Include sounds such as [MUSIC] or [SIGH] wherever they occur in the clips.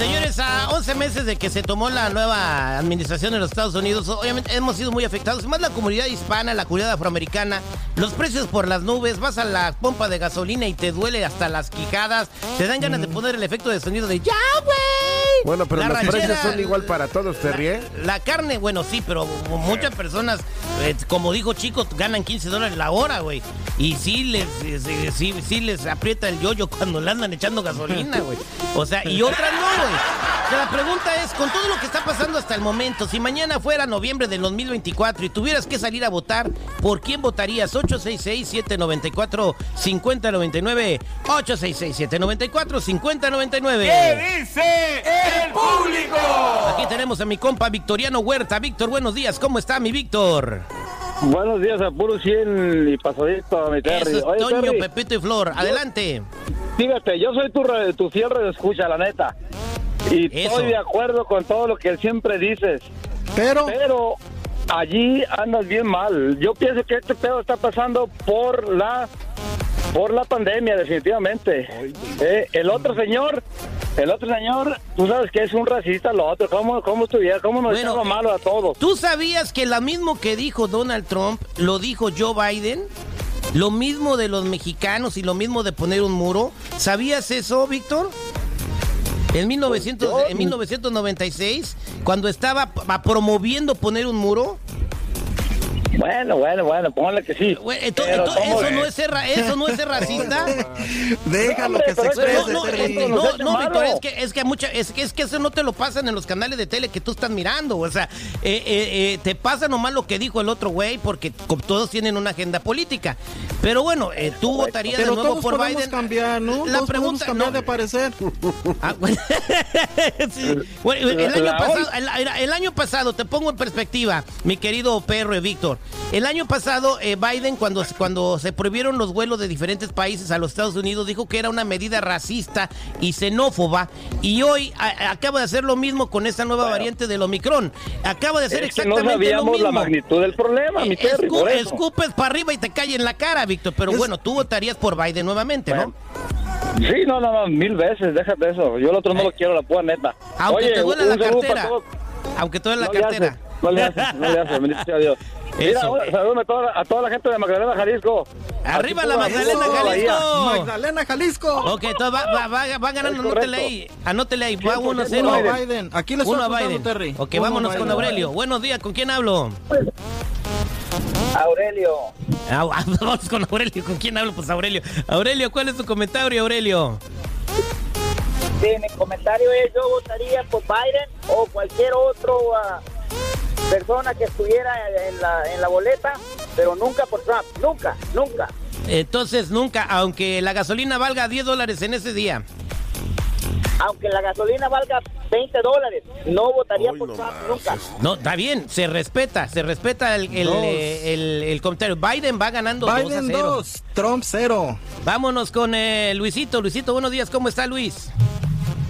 Señores, a 11 meses de que se tomó la nueva administración en los Estados Unidos, obviamente hemos sido muy afectados, más la comunidad hispana, la comunidad afroamericana, los precios por las nubes, vas a la pompa de gasolina y te duele hasta las quijadas, te dan ganas de Mm. poner el efecto de sonido de ¡Ya, güey! Bueno, pero La los ranchera- precios son igual para todos, ¿te ríe? La carne, bueno, sí, pero muchas personas, eh, como dijo Chico, ganan 15 dólares la hora, güey. Y sí les, eh, sí, sí, sí les aprieta el yoyo cuando le andan echando gasolina, güey. O sea, y otras no, güey. La pregunta es, con todo lo que está pasando hasta el momento, si mañana fuera noviembre del 2024 y tuvieras que salir a votar, ¿por quién votarías? 866-794-5099. 866-794-5099. ¿Qué dice el público? Aquí tenemos a mi compa Victoriano Huerta. Víctor, buenos días. ¿Cómo está mi Víctor? Buenos días a puro 100 y pasadito, mi Terry. Eso es Oye, Toño, Terry, Pepito y Flor. Adelante. fíjate, yo soy tu, re- tu fiel escucha, la neta. Y Eso. estoy de acuerdo con todo lo que siempre dices. Pero, Pero allí andas bien mal. Yo pienso que este pedo está pasando por la por la pandemia, definitivamente. Eh, el otro señor, el otro señor, tú sabes que es un racista, lo otro. ¿Cómo, cómo estuviera? ¿Cómo nos Bueno, malo a todos? ¿Tú sabías que lo mismo que dijo Donald Trump lo dijo Joe Biden? Lo mismo de los mexicanos y lo mismo de poner un muro. ¿Sabías eso, Víctor? En, 1900 Yo- en 1996, cuando estaba promoviendo poner un muro, Bueno, bueno, bueno, póngale que sí. Güey, ento- Pero ento- ¿cómo eso, es? no es ser, ra- eso no es ser racista. [LAUGHS] déjalo que se exprese, no, no, no, no. Víctor, es que, es que, mucha, es, que, es que eso no te lo pasan en los canales de tele que tú estás mirando. O sea, eh, eh, eh, te pasa nomás lo que dijo el otro güey porque todos tienen una agenda política. Pero bueno, eh, tú votarías Pero de nuevo todos por Biden. cambiar, ¿no? La todos pregunta cambiar no, de parecer. [LAUGHS] Ah, bueno. [LAUGHS] Sí. Bueno, el, año pasado, el, el año pasado, te pongo en perspectiva, mi querido perro y Víctor. El año pasado, eh, Biden, cuando, cuando se prohibieron los vuelos de diferentes países a los Estados Unidos, dijo que era una medida racista y xenófoba. Y hoy a- acaba de hacer lo mismo con esta nueva variante del Omicron. Acaba de hacer Es que no exactamente lo sabíamos mismo. la magnitud del problema, mi Eh, Terry, escu- por eso. escupes para arriba y te cae en la cara, Víctor. Pero Es- bueno, tú votarías por Biden nuevamente, ¿no? Sí, no, no, no, mil veces, déjate eso. Yo el otro no lo quiero, la pura neta. Aunque Oye, te duele un la cartera. Aunque te duele la le cartera. hace, no le hace, no le hace, bendito sea Dios. [LAUGHS] Mira, Eso. un saludo a toda, a toda la gente de Magdalena, Jalisco. Arriba la Magdalena. Jalisco. Magdalena, Jalisco. Ok, entonces va, va, va, va ganando, anótele ahí, anótele ahí, va 100% 1-0. Uno a Biden. Biden. Aquí le estoy Uno a apuntando, Biden. Terry. Ok, Uno vámonos con. Aurelio. Buenos días, ¿con quién hablo? Aurelio. Ah, [LAUGHS] vamos con Aurelio, ¿con quién hablo? Pues Aurelio. Aurelio, ¿cuál es tu comentario, Aurelio? Sí, mi comentario es yo votaría por Biden o cualquier otro ah, persona que estuviera en la, en la boleta, pero nunca por Trump, nunca, nunca. Entonces, nunca, aunque la gasolina valga 10 dólares en ese día. Aunque la gasolina valga 20 dólares, no votaría por no Trump, más. nunca. No, está bien, se respeta, se respeta el, el, Dos. eh, el- el comentario. Biden va ganando 2 a Biden 0. 2, Trump 0. Vámonos con eh, Luisito. Luisito, buenos días, ¿cómo está Luis?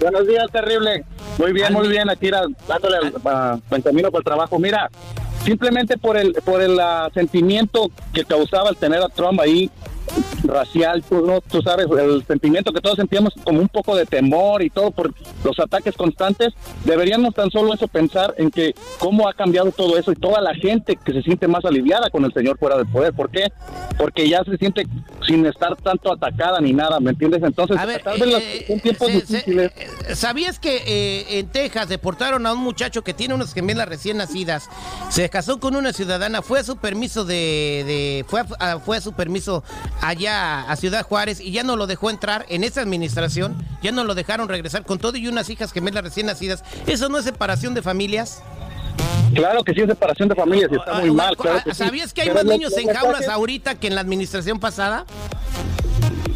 Buenos días, terrible. Muy bien, Al- muy bien. Aquí dándole el, ah, en camino para el trabajo. Mira, simplemente por el por el ah, sentimiento que causaba el tener a Trump ahí racial, tú, ¿no? tú sabes, el sentimiento que todos sentíamos como un poco de temor y todo por los ataques constantes, deberíamos tan solo eso pensar en que cómo ha cambiado todo eso y toda la gente que se siente más aliviada con el señor fuera del poder. ¿Por qué? Porque ya se siente sin estar tanto atacada ni nada, ¿me entiendes? Entonces, A ver, tal vez eh, tiempos se- difíciles. eh, ¿sabías que eh, en Texas deportaron a un muchacho que tiene unas gemelas recién nacidas? Se casó con una ciudadana, fue a su permiso de, de- fue, a- fue a su permiso allá a Ciudad Juárez y ya no lo dejó entrar en esa administración, ya no lo dejaron regresar con todo y unas hijas gemelas recién nacidas. ¿Eso no es separación de familias? Claro que sí es separación de familias y está muy Ah, mal. ah, claro ah, sí. ¿Sabías que hay Pero más niños en jaulas ahorita que en la administración pasada?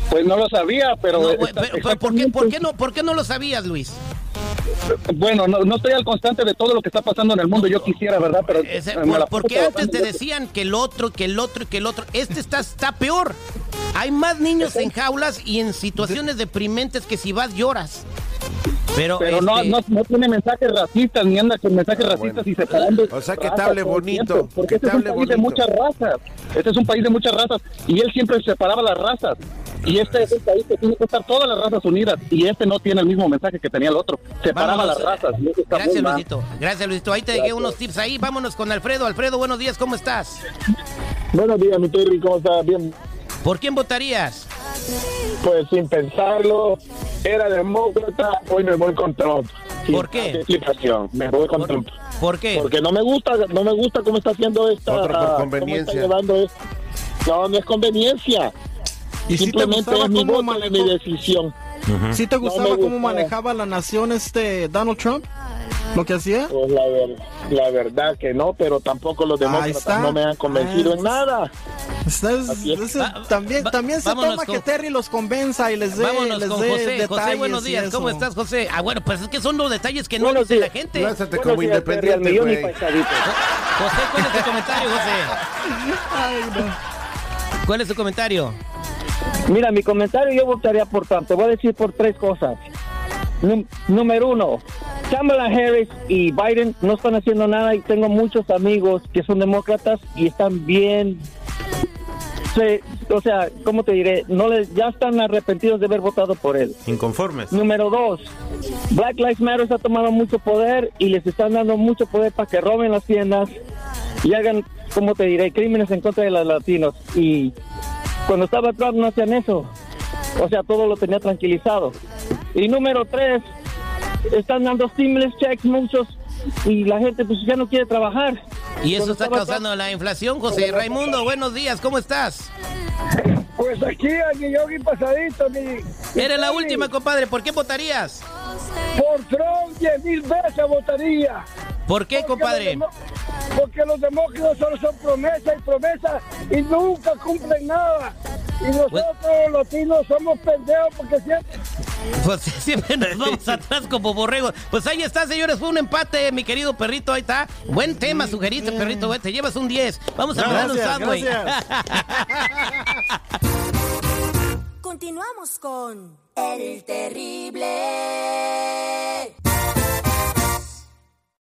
Pues no lo sabía, pero... No, está- pero- pero ¿por, qué, por, qué no, ¿Por qué no lo sabías, Luis? Bueno, no, no estoy al constante de todo lo que está pasando en el mundo. Yo quisiera, ¿verdad? Pero por- la porque antes te decían que el otro, que el otro, que el otro. Este está, está peor. Hay más niños en jaulas y en situaciones deprimentes que si vas lloras. Pero, Pero no, este, no, no tiene mensajes racistas, ni anda con mensajes Ah, racistas bueno. y separando. O sea, que te hable bonito, Porque que te este es un país de muchas razas. Este es un país de muchas razas. Y él siempre separaba las razas. Y este es un país que tiene que estar todas las razas unidas. Y este no tiene el mismo mensaje que tenía el otro. Separaba Vámonos. las razas. Gracias. Luisito. Gracias, Luisito. Ahí te dejé unos tips ahí. Vámonos con Alfredo. Alfredo, buenos días. ¿Cómo estás? Buenos días, mi Terry, ¿cómo estás? Bien, ¿Por quién votarías? pues sin pensarlo, era demócrata, hoy me voy con Trump. Sin ¿Por qué? explicación, me voy con Trump. ¿Por qué? Porque no me gusta, no me gusta cómo está haciendo esta... Otro por cómo conveniencia. está llevando esto. No, no es conveniencia. ¿Y si te Simplemente gustaba es mi cómo voto y mi manejó? decisión. ¿Sí te gustaba cómo gustaba. manejaba la nación este Donald Trump? ¿Lo que hacía? Pues la, ver- la verdad que no, pero tampoco los demócratas no me han convencido Ah, en nada. Ustedes- Así es. Va- también va- también se toma con- que Terry los convenza y les dé, Vámonos les con dé José. detalles José, buenos días. ¿Cómo estás, José? Ah, bueno, pues es que son los detalles que no Buenos dice la gente. Lánzate como días, Terry, independiente, millón y güey. pasadito. José, ¿cuál es tu comentario, José? [LAUGHS] ¿Cuál es tu comentario? Mira, mi comentario yo votaría por Trump. Te voy a decir por tres cosas. Num- número uno, Kamala Harris y Biden no están haciendo nada y tengo muchos amigos que son demócratas y están bien... se- o sea, ¿cómo te diré? No les, ya están arrepentidos de haber votado por él. Inconformes. Número dos, Black Lives Matter ha tomado mucho poder y les están dando mucho poder para que roben las tiendas y hagan, ¿cómo te diré?, crímenes en contra de los latinos. Y cuando estaba Trump no hacían eso. O sea, todo lo tenía tranquilizado. Y número tres, están dando stimulus checks muchos y la gente pues ya no quiere trabajar. Y eso Cuando está causando la inflación, José. Raimundo, buenos días. ¿Cómo estás? Pues aquí al millón y pasadito, mi. Eres la última, compadre. ¿Por qué votarías? Por Trump, diez mil veces votaría. ¿Por qué, Porque compadre? los Porque los demócratas solo son promesas y promesas y nunca cumplen nada. Y nosotros los latinos somos pendejos porque siempre Pues [LAUGHS] siempre nos vamos atrás como borregos. Pues ahí está, señores. Fue un empate, mi querido perrito. Ahí está. Buen tema sugeriste, perrito. Te llevas un 10. Vamos a pegar un gracias. [LAUGHS] Continuamos con El Terrible.